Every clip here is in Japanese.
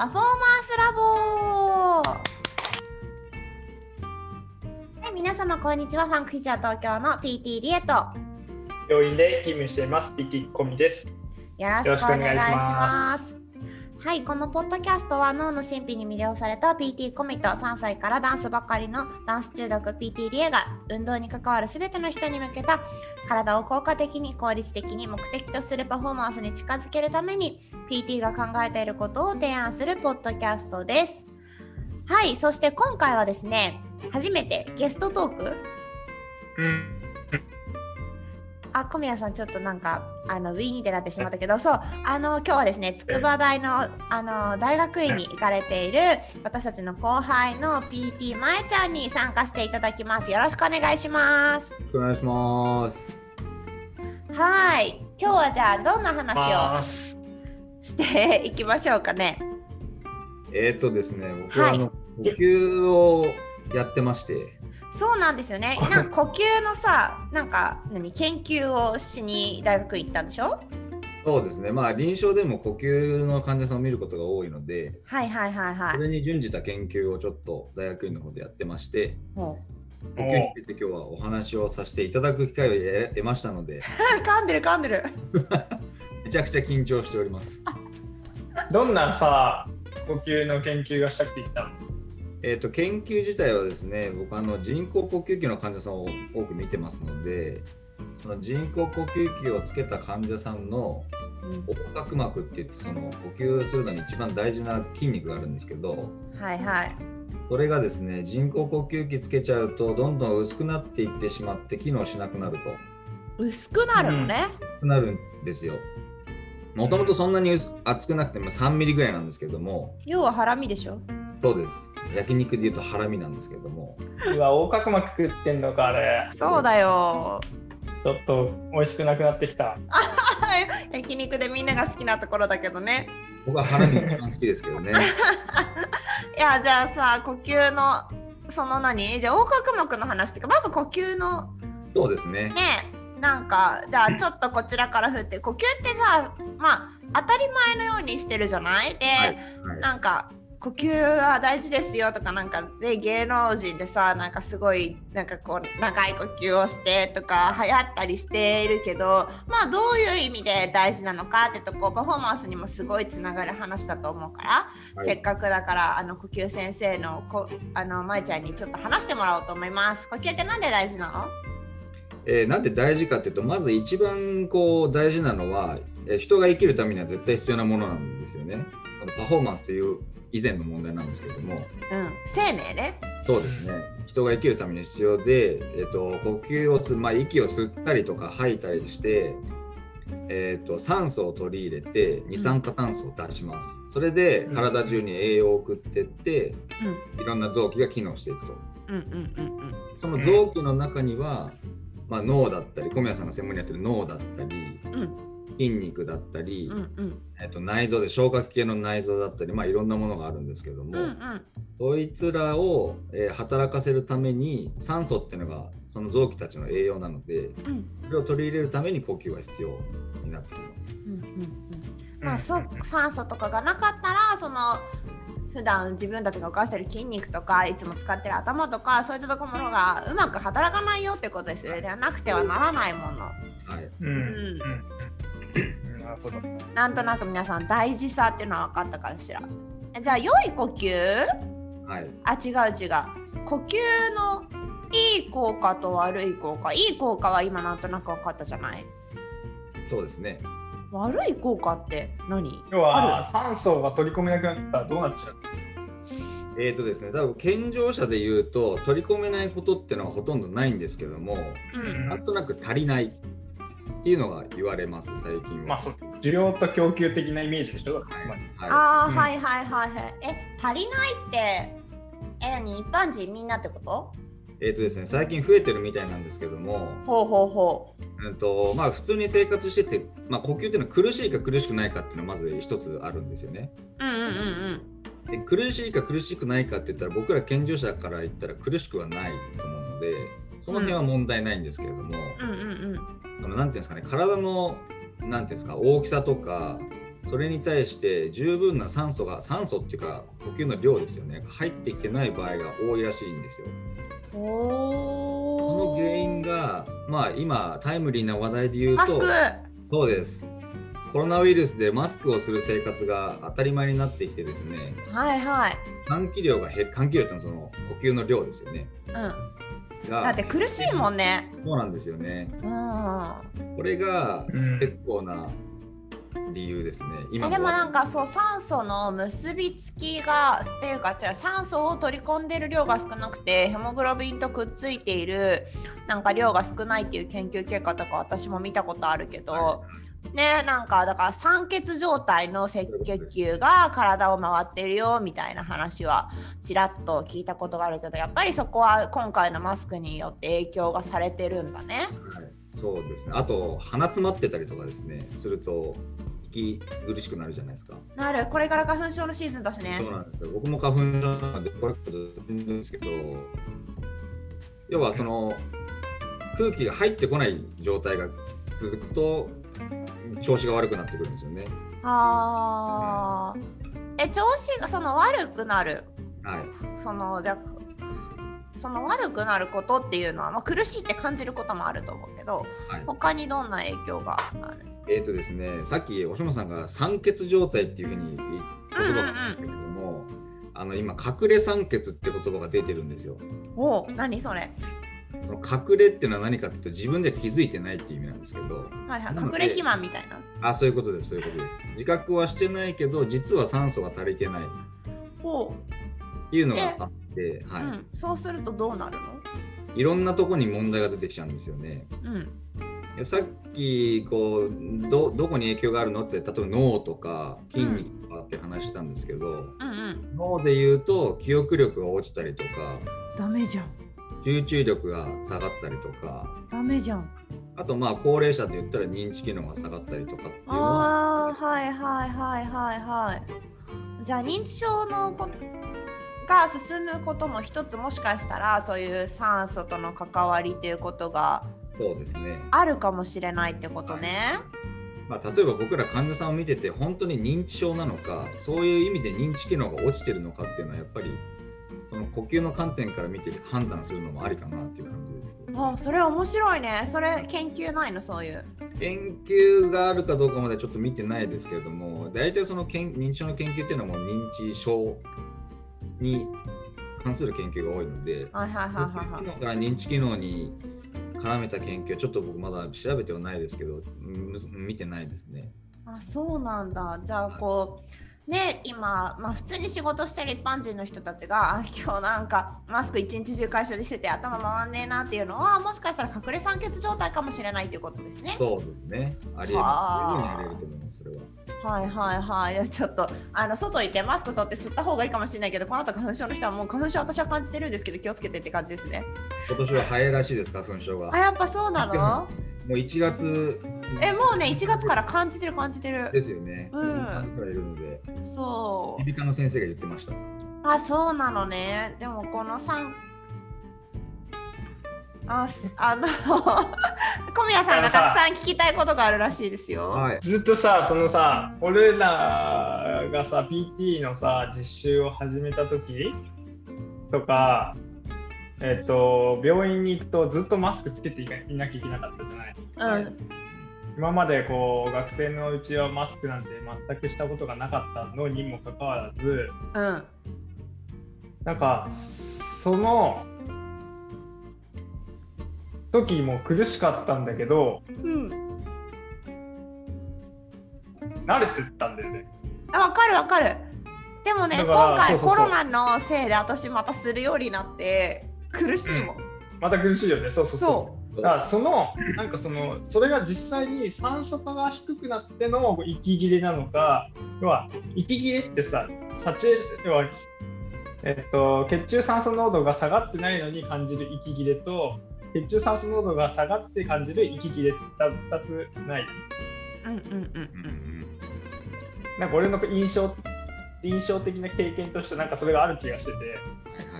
パフォーマンスラボはい皆様こんにちは。ファンクフィジャー東京の PT リエと。病院で勤務しています。PT コミです。よろしくお願いしますはい、このポッドキャストは脳の神秘に魅了された PT コミと3歳からダンスばかりのダンス中毒 PT リエが運動に関わる全ての人に向けた体を効果的に効率的に目的とするパフォーマンスに近づけるために PT が考えていることを提案するポッドキャストです。はい、そして今回はですね、初めてゲストトーク？うんあ小宮さんちょっとなんかあのウィーンってなってしまったけどそうあの今日はですね筑波大のあの大学院に行かれている私たちの後輩の PT まえちゃんに参加していただきます。よろしくお願いします。よろしくお願いします。はい。今日はじゃあどんな話をしていきましょうかね？えっ、とですね、僕ははい。あの、呼吸をやってまして、そうなんですよね。なんか呼吸のさなんか何研究をしに大学行ったんでしょ？そうですね、まあ臨床でも呼吸の患者さんを見ることが多いので、はいはいはいはい。それに準じた研究をちょっと大学院の方でやってまして、も呼吸について今日はお話をさせていただく機会を得ましたので、う噛んでる噛んでるめちゃくちゃ緊張しております。どんなさ呼吸の研究がしたくて言ったの？えっ、と研究自体はですね、僕あの人工呼吸器の患者さんを多く見てますので、その人工呼吸器をつけた患者さんの横隔膜って言ってその呼吸するのに一番大事な筋肉があるんですけどはいはい。それがですね人工呼吸器つけちゃうとどんどん薄くなっていってしまって機能しなくなると。薄くなるのね、薄くなるんですよ。もともとそんなに薄厚くなくても3ミリぐらいなんですけども。要はハラミでしょそうです。焼肉でいうとハラミなんですけども。うわ横隔膜食ってんのかあれ。そうだよ。ちょっと美味しくなくなってきた。焼肉でみんなが好きなところだけどね。僕はハラミ一番好きですけどね。いやじゃあさ呼吸のその何？じゃあ横隔膜の話っていうかまず呼吸のそうですね。ねなんかじゃあちょっとこちらから振って呼吸ってさまあ当たり前のようにしてるじゃない？で、はいはい。なんか呼吸は大事ですよとかなんかね芸能人でさなんかすごいなんかこう長い呼吸をしてとか流行ったりしているけどまあどういう意味で大事なのかってとこパフォーマンスにもすごいつながる話だと思うから、はいせっかくだからあの呼吸先生のこあのまいちゃんにちょっと話してもらおうと思います。呼吸ってなんで大事なの？えーなんで大事かっていうとまず一番こう大事なのは、えー人が生きるためには絶対必要なものなんですよね。このパフォーマンスという以前の問題なんですけども。うん、生命ね。そうですね。人が生きるために必要で、えー、と呼吸をする、まあ、息を吸ったりとか吐いたりして、えー、と酸素を取り入れて二酸化炭素を出します。それでうん。体中に栄養を送ってってうん。いろんな臓器が機能していくと。うんうんうんうん。その臓器の中には、まあ、脳だったり小宮さんが専門にやってる脳だったりうん筋肉だったり、うんうん。えっと内臓で消化器系の内臓だったり、まあ、いろんなものがあるんですけども、うんうん。そいつらを、えー働かせるために酸素っていうのがその臓器たちの栄養なのでうん。それを取り入れるために呼吸が必要になってきます。うんうんうん。まあそう酸素とかがなかったらその普段自分たちが動かしてる筋肉とかいつも使ってる頭とかそういったところがうまく働かないよってことですよね。ではなくてはならないもの。はい、うんうん。うんなるほど。なんとなく皆さん大事さっていうのは分かったかしら。えじゃあ良い呼吸？はい、あ違う違う。呼吸のいい効果と悪い効果。いい効果は今なんとなく分かったじゃない？そうですね。悪い効果って何？要あは酸素が取り込めなくなったらどうなっちゃう？えーとですね、多分健常者で言うと取り込めないことっていうのはほとんどないんですけどもうん。なんとなく足りないっていうのが言われます最近は。まあそう需要と供給的なイメージでしょ？だからつまりはいああ、うんはいはいはいはい。え、足りないって、え、何？一般人みんなってこと？えーとですね、最近増えてるみたいなんですけども、ほうほうほうんとまあ、普通に生活してて、まあ、呼吸っていうのは苦しいか苦しくないかっていうのはまず一つあるんですよね。う。うんうんうんで苦しいか苦しくないかって言ったら僕ら健常者から言ったら苦しくはないと思うのでその辺は問題ないんですけれども、うん。うんうんうん。そのなんていうんですかね体のなんていうんですか大きさとかそれに対して十分な酸素が酸素っていうか呼吸の量ですよね入ってきてない場合が多いらしいんですよ。おその原因がまあ今タイムリーな話題で言うとマスクそうですコロナウイルスでマスクをする生活が当たり前になってきてですねはいはい換気量が減る換気量ってのはその呼吸の量ですよねうんが。だって苦しいもんね。そうなんですよね。うん。これがうん。結構な理由ですね。今えでもなんかそう酸素の結びつきがっていうか違う酸素を取り込んでる量が少なくてヘモグロビンとくっついているなんか量が少ないっていう研究結果とか私も見たことあるけど、ねなんかだから酸欠状態の赤血球が体を回ってるよみたいな話はちらっと聞いたことがあるけどやっぱりそこは今回のマスクによって影響がされてるんだね。はい、そうですね。あと鼻詰まってたりとかですね。すると息苦しくなるじゃないですか。なる。これから花粉症のシーズンだしね。そう。なんですよ。僕も花粉症なんでこれですけど要はその空気が入ってこない状態が続くと調子が悪くなってくるんですよね。あー。え調子がその悪くなる。はい。そのじゃその悪くなることっていうのは、まあ、苦しいって感じることもあると思うけどはい。他にどんな影響があるんですか？えーとですね、さっきおしもさんが酸欠状態っていうふうに言葉があったんですけれども、あの今隠れ酸欠って言葉が出てるんですよ。おう何それ？その隠れっていうのは何かっていうと自分で気づいてないっていう意味なんですけど、はいはい。隠れ肥満みたいな。あそういうことですそういうことです。自覚はしてないけど実は酸素が足りてない。っおう、ていうのがあって、はい。うん、そうするとどうなるの？いろんなとこに問題が出てきちゃうんですよね。うん。さっきこうどどこに影響があるの？って例えば脳とか筋肉とかって話したんですけど、うんうん。脳で言うと記憶力が落ちたりとかダメじゃん集中力が下がったりとか。ダメじゃん。あとまあ高齢者で言ったら認知機能が下がったりとかっていうのは。あーはいはいはいはい。はいじゃあ認知症のこが進むことも一つもしかしたらそういう酸素との関わりっていうことがそうですね、あるかもしれないってことね。まあ、例えば僕ら患者さんを見てて本当に認知症なのかそういう意味で認知機能が落ちてるのかっていうのはやっぱりその呼吸の観点から見て判断するのもありかなっていう感じです。あそれ面白いね。それ研究ないの？そういう。研究があるかどうかまでちょっと見てないですけれども大体その研認知症の研究っていうのはもう認知症に関する研究が多いのではいはいはいはいから認知機能に絡めた研究はちょっと僕まだ調べてはないですけど見てないですね。あそうなんだ。じゃあこうね今、まあ、普通に仕事してる一般人の人たちがあ今日なんかマスク一日中会社でしてて頭回んねえなっていうのはもしかしたら隠れ酸欠状態かもしれないっていうことですね。そうですね。ありえます。十分にありえると思います。それは。はいはいはいいや。ちょっとあの外行ってマスク取って吸った方がいいかもしれないけどこの後花粉症の人はもう花粉症私は感じてるんですけど気をつけてって感じですね。今年は早いらしいです花粉症が。あやっぱそうなの？もう1月えもうね1月から感じてる感じてる。ですよね。うんるので、そう。耳鼻科の先生が言ってました。あ、そうなのね。でもこの3あ、すあの 小宮さんがたくさん聞きたいことがあるらしいですよ。はい。ずっとさそのさ俺らがさ PT のさ実習を始めた時とかえっと病院に行くとずっとマスクつけていなきゃいけなかったじゃないうん。今までこう学生のうちはマスクなんて全くしたことがなかったのにもかかわらずうん。なんかその時も苦しかったんだけどうん。慣れてったんだよね。あ、わかるわかる。でもね、今回そうそうそうコロナのせいで私またするようになって苦しいもん。また苦しいよね。そうそうそう。そだからそのなんかそのそれが実際に酸素化が低くなっての息切れなのか要は息切れってさサチは、えっと、血中酸素濃度が下がってないのに感じる息切れと血中酸素濃度が下がって感じる息切れって2つない。う。うんうんうんうんうんなんか俺の印象印象的な経験としてなんかそれがある気がしてて。はいはいはい。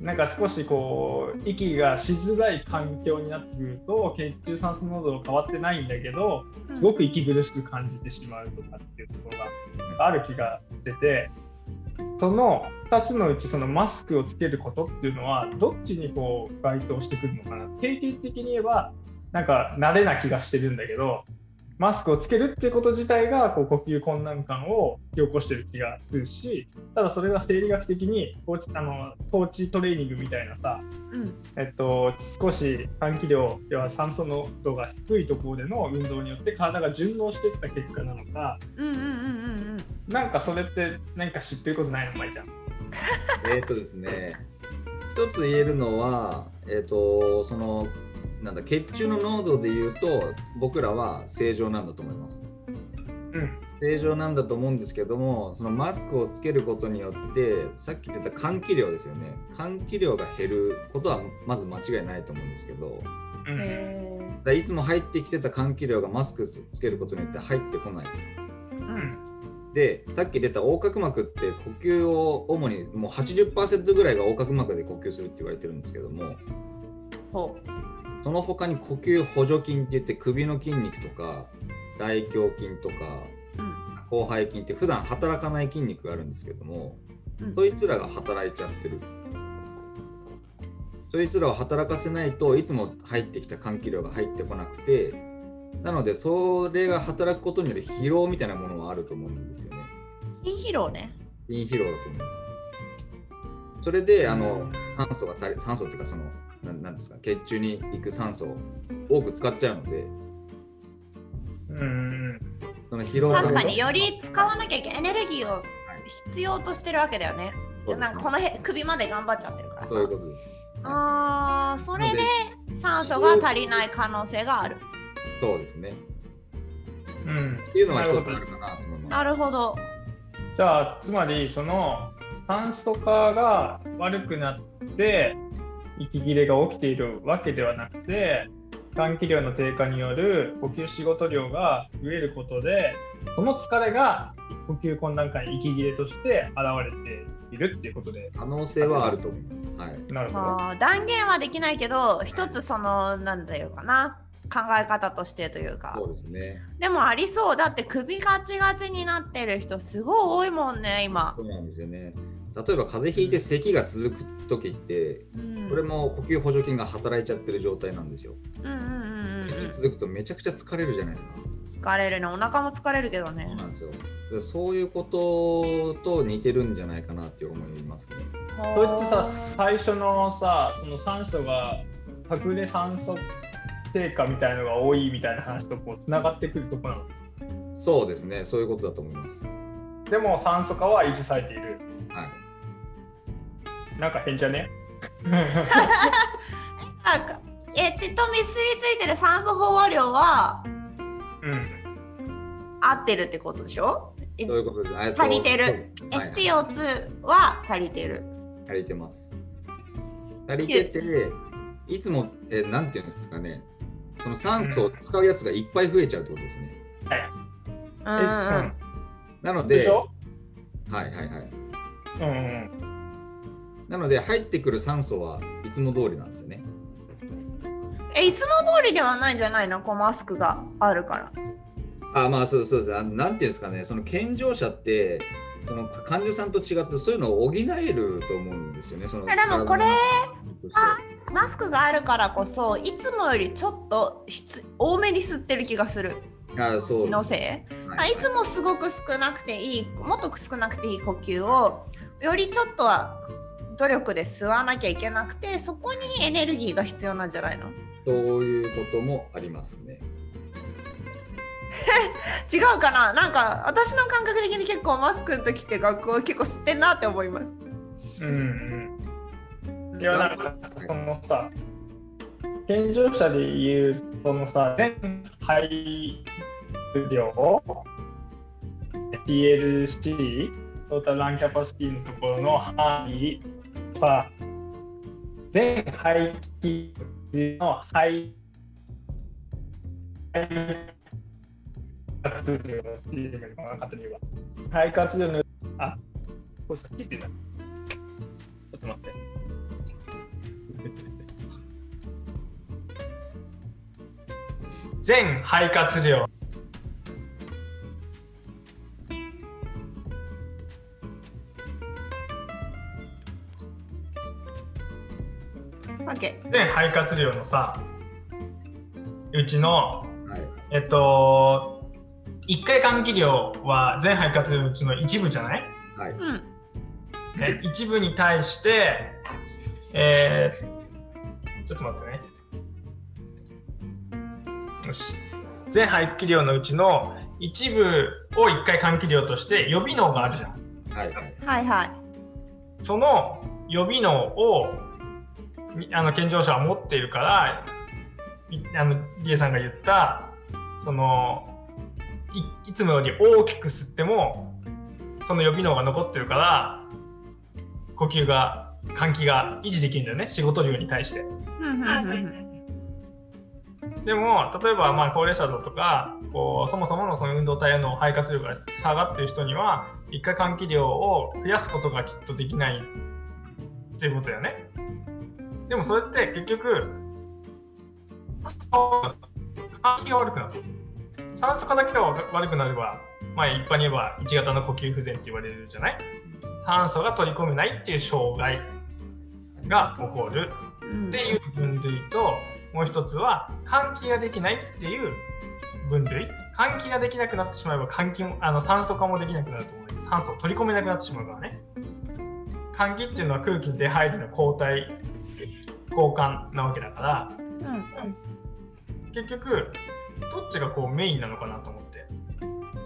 なんか少しこう息がしづらい環境になってくると血中酸素濃度は変わってないんだけどすごく息苦しく感じてしまうとかっていうところがある気がしててその2つのうちそのマスクをつけることっていうのはどっちにこう該当してくるのかな？経験的に言えばなんか慣れな気がしてるんだけどマスクをつけるっていうこと自体がこう呼吸困難感を引き起こしてる気がするしただそれが生理学的にコーチあのコーチトレーニングみたいなさ、うん。えっと、少し換気量要は酸素濃度が低いところでの運動によって体が順応していった結果なのかうんうんうんうんうん。なんかそれって何か知ってることないのまいちゃん。えっとですね、一つ言えるのは、えっ、と、その、なんだ、血中の濃度で言うと、僕らは正常なんだと思います。うん。正常なんだと思うんですけども、そのマスクをつけることによって、さっき言った換気量ですよね。換気量が減ることはまず間違いないと思うんですけど、うん。へだからいつも入ってきてた換気量がマスクつけることによって入ってこない。ーうん。でさっき出た横隔膜って呼吸を主にもう80%ぐらいが横隔膜で呼吸するって言われてるんですけども。ほその他に呼吸補助筋って言って首の筋肉とか大胸筋とかううん広背筋って普段働かない筋肉があるんですけどもうんそいつらが働いちゃってるそいつらを働かせないといつも入ってきた換気量が入ってこなくてなのでそれが働くことによる疲労みたいなものはあると思うんですよね。筋疲労ね陰疲労だと思います。それであのうん酸素が足り酸素っていうかそのなんですか？血中に行く酸素を多く使っちゃうので。うん。その疲労確かにより使わなきゃいけないエネルギーを必要としてるわけだよね。ね。なんかこの辺首まで頑張っちゃってるからさ。そういうことです。あーそれで酸素が足りない可能性がある。そうですね。うん。っていうのは一つあるかなと思います。なるほど。じゃあつまりその酸素化が悪くなって息切れが起きているわけではなくて換気量の低下による呼吸仕事量が増えることでその疲れが呼吸困難感息切れとして現れているっていうことで可能性はあると思います。はい。なるほど。断言はできないけど一つそのなんだよかな考え方としてというかそうですね。でもありそうだって首ガチガチになってる人すごい多いもんね今そうなんですよね。例えば風邪ひいて咳が続く時って、うんこれも呼吸補助筋が働いちゃってる状態なんですよ。うんうんうんうん咳続くとめちゃくちゃ疲れるじゃないですか。疲れるねお腹も疲れるけどそうねなんですよ。でそういうことと似てるんじゃないかなって思いますね。それってさ最初のさその酸素が隠れ酸素低下みたいのが多いみたいな話とこうつながってくるとこなの？そうですね。そういうことだと思います。でも酸素化は維持されているはい。なんか変じゃね？なんかえ血と結びついてる酸素飽和量はうん合ってるってことでしょ？ういうことです。えっと足りてる。はいはい SPO2 は足りてる足りてます。足りてて、いつも、えーなんていうんですかね、その酸素を使うやつがいっぱい増えちゃうってことですね。はいうんうんなので、でしょ？はいはいはい。うんうんなので、入ってくる酸素はいつも通りなんですよね。えいつも通りではないんじゃないの？こうマスクがあるから。あまあそうそうです。あの。なんていうんですかね、その健常者って、その患者さんと違ってそういうのを補えると思うんですよね。そのえでもこれあマスクがあるからこそいつもよりちょっと質多めに吸ってる気がする。あそう。気のせい？あはい。いつもすごく少なくていいもっと少なくていい呼吸をよりちょっとは努力で吸わなきゃいけなくてそこにエネルギーが必要なんじゃないの？そういうこともありますね。違うかな？なんか私の感覚的に結構マスクの時って学校結構吸ってんなって思います。うんうん。いやなんかそのさ健常者でいうそのさ全排量 TLC トータルランキャパシティのところの範囲は全排気の排活量肺活量のあこれさっきってなちょっと待って全肺活量。全肺活量のさうちのはい。えっと1回換気量は全肺活量のうちの一部じゃない、はい。うんね、一部に対してえー、ちょっと待ってねよし全排気量のうちの一部を1回換気量として予備能があるじゃんはい。はい。はいはいその予備能をみあの健常者は持っているからいあのリエさんが言ったそのいいつもより大きく吸ってもその予備能が残ってるから呼吸が換気が維持できるんだよね仕事量に対して。でも例えばまあ高齢者だとかこうそもそものその運動体への肺活量が下がっている人には一回換気量を増やすことがきっとできないっていうことだよね。でもそれって結局換気が悪くなる。酸素化だけが悪くなれば、まあ、一般に言えば1型の呼吸不全って言われるじゃない？酸素が取り込めないっていう障害が起こるっていう分類ともう一つは換気ができないっていう分類。換気ができなくなってしまえば換気もあの酸素化もできなくなると思うけど酸素を取り込めなくなってしまうからね。換気っていうのは空気に出入りの交代交換なわけだからうん結局どっちがこうメインなのかなと思って。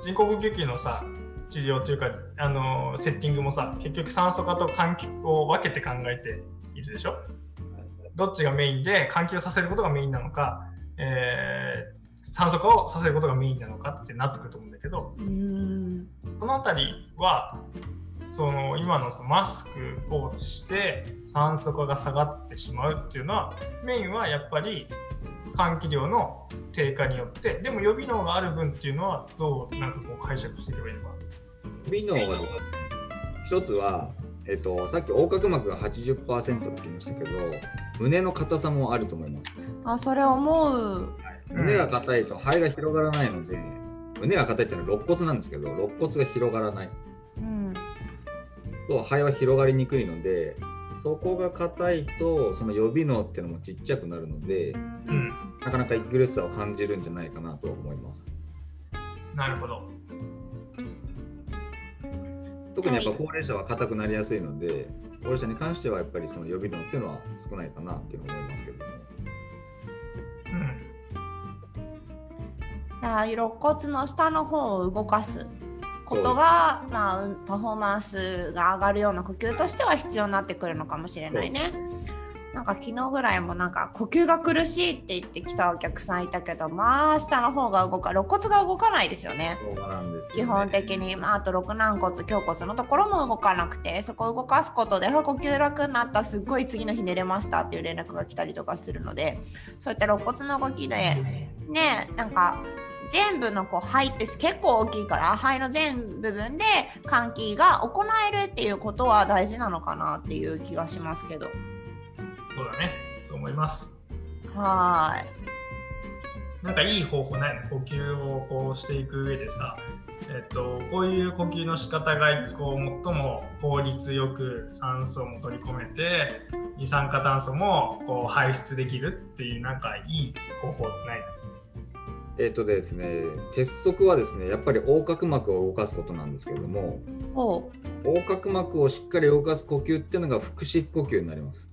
人工呼吸器のさ治療というかあのセッティングもさ結局酸素化と換気を分けて考えているでしょ？どっちがメインで換気をさせることがメインなのか、えー酸素化をさせることがメインなのかってなってくると思うんだけど。うん。そのあたりはその今のそのマスクをして酸素化が下がってしまうっていうのはメインはやっぱり換気量の低下によってでも予備能がある分っていうのはどうなんかこう解釈していけばいいのか予備能が一つは、えっと、さっき横隔膜が80%って言いましたけど胸の硬さもあると思いますあそれ思う。胸が硬いと肺が広がらないので胸が硬いっていうのは肋骨なんですけど肋骨が広がらない。うんと肺は広がりにくいのでそこが硬いとその予備能っていうのもちっちゃくなるのでうん。なかなか息苦しさを感じるんじゃないかなと思います。なるほど。特にやっぱ高齢者は硬くなりやすいので高齢者に関してはやっぱりその予備能っていうのは少ないかなっていうのは思いますけど。もうん。だ肋骨の下の方を動かすことが、まあ、うんパフォーマンスが上がるような呼吸としては必要になってくるのかもしれないね。なんか昨日ぐらいもなんか呼吸が苦しいって言ってきたお客さんいたけどまあ下の方が動か肋骨が動かないですよね。ね基本的に、まあ、あと肋軟骨胸骨のところも動かなくてそこを動かすことであ呼吸楽になったすっごい次の日寝れましたっていう連絡が来たりとかするのでそういった肋骨の動きでねなんか全部のこう肺って結構大きいから肺の全部分で換気が行えるっていうことは大事なのかなっていう気がしますけど。そうだね。そう思います。はなんかいい方法ないの？呼吸をこうしていく上でさ、えっと、こういう呼吸の仕方がこう最も効率よく酸素も取り込めて二酸化炭素もこう排出できるっていうなんかいい方法ないえっ、とですね鉄則はですねやっぱり横隔膜を動かすことなんですけれども横隔膜をしっかり動かす呼吸っていうのが腹式呼吸になります。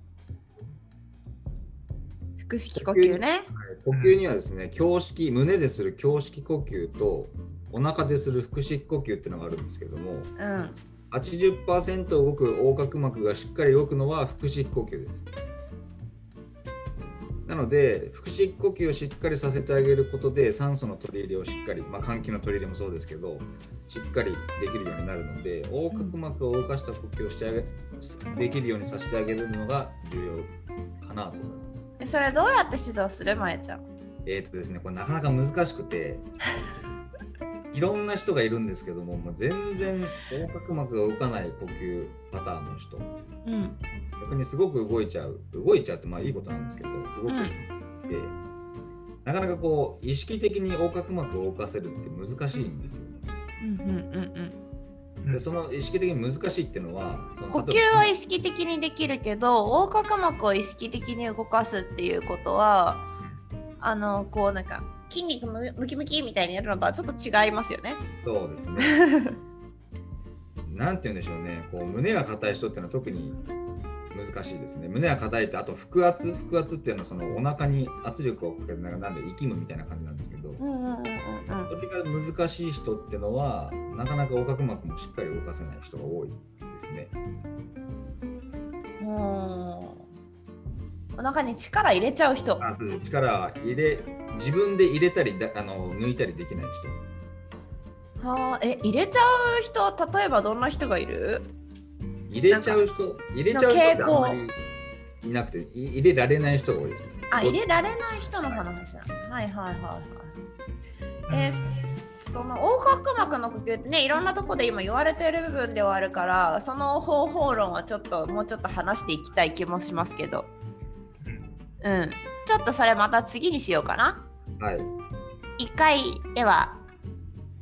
う腹式呼吸ね。呼吸にはですね胸式胸でする胸式呼吸とお腹でする腹式呼吸っていうのがあるんですけどもうん。80%動く横隔膜がしっかり動くのは腹式呼吸ですなので腹式呼吸をしっかりさせてあげることで酸素の取り入れをしっかり、まあ、換気の取り入れもそうですけどしっかりできるようになるので横隔膜を動かした呼吸をしてあげできるようにさせてあげるのが重要かなと思います。えそれどうやって指導するまえちゃん？えーとですね、これなかなか難しくて、いろんな人がいるんですけども、もう全然横隔膜が動かない呼吸パターンの人、うん。逆にすごく動いちゃう、動いちゃうってまあいいことなんですけど、動く人もいて、なかなかこう意識的に横隔膜を動かせるって難しいんですよ。ね。うんうんうん。でその意識的に難しいっていうのは呼吸は意識的にできるけど横隔膜を意識的に動かすっていうことはあのこうなんか筋肉ムムキムキみたいにやるのとはちょっと違いますよね。そうですね。なんて言うんでしょうね、こう胸が硬い人っていうのは特に難しいですね。胸が硬いって、あと腹圧、腹圧っていうのはそのお腹に圧力をかけてなんかなんで息むみたいな感じなんですけど、それが難しい人っていうのは、なかなか横隔膜もしっかり動かせない人が多いですね。うん。お腹に力入れちゃう人。あそうです力入れ、自分で入れたりだあの抜いたりできない人。はあ、え入れちゃう人例えばどんな人がいる？入れちゃう人、入れちゃう人ってあんまりいなくて、い入れられない人が多いですね。あ入れられない人の話だ。はいはいはいはい。えーその横隔膜の呼吸ってねいろんなとこで今言われてる部分ではあるからその方法論はちょっともうちょっと話していきたい気もしますけどうんちょっとそれまた次にしようかなはい。1回では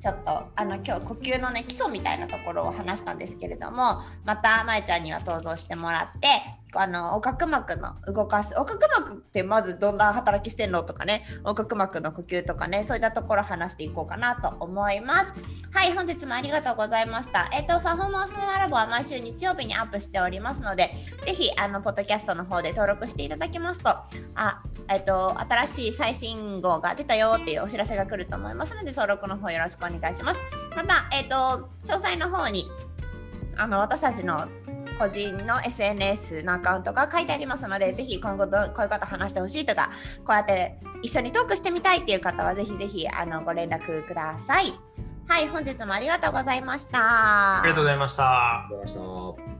ちょっとあの今日呼吸のね基礎みたいなところを話したんですけれどもまたまえちゃんには登場してもらってあの横隔膜の動かす。横隔膜ってまずどんな働きしてんのとかね。横隔膜の呼吸とかね。そういったところ話していこうかなと思います。はい本日もありがとうございました。えっ、とパフォーマンスメモラボは毎週日曜日にアップしておりますのでぜひあのポッドキャストの方で登録していただきますとあえっと、新しい最新号が出たよっていうお知らせが来ると思いますので、登録の方よろしくお願いします。また、えっと、詳細の方に、あの、私たちの個人の SNS のアカウントが書いてありますので、ぜひ今後どこういう方話してほしいとか、こうやって一緒にトークしてみたいっていう方は、ぜひぜひあのご連絡ください。はい、本日もありがとうございました。ありがとうございましたありがとうございました。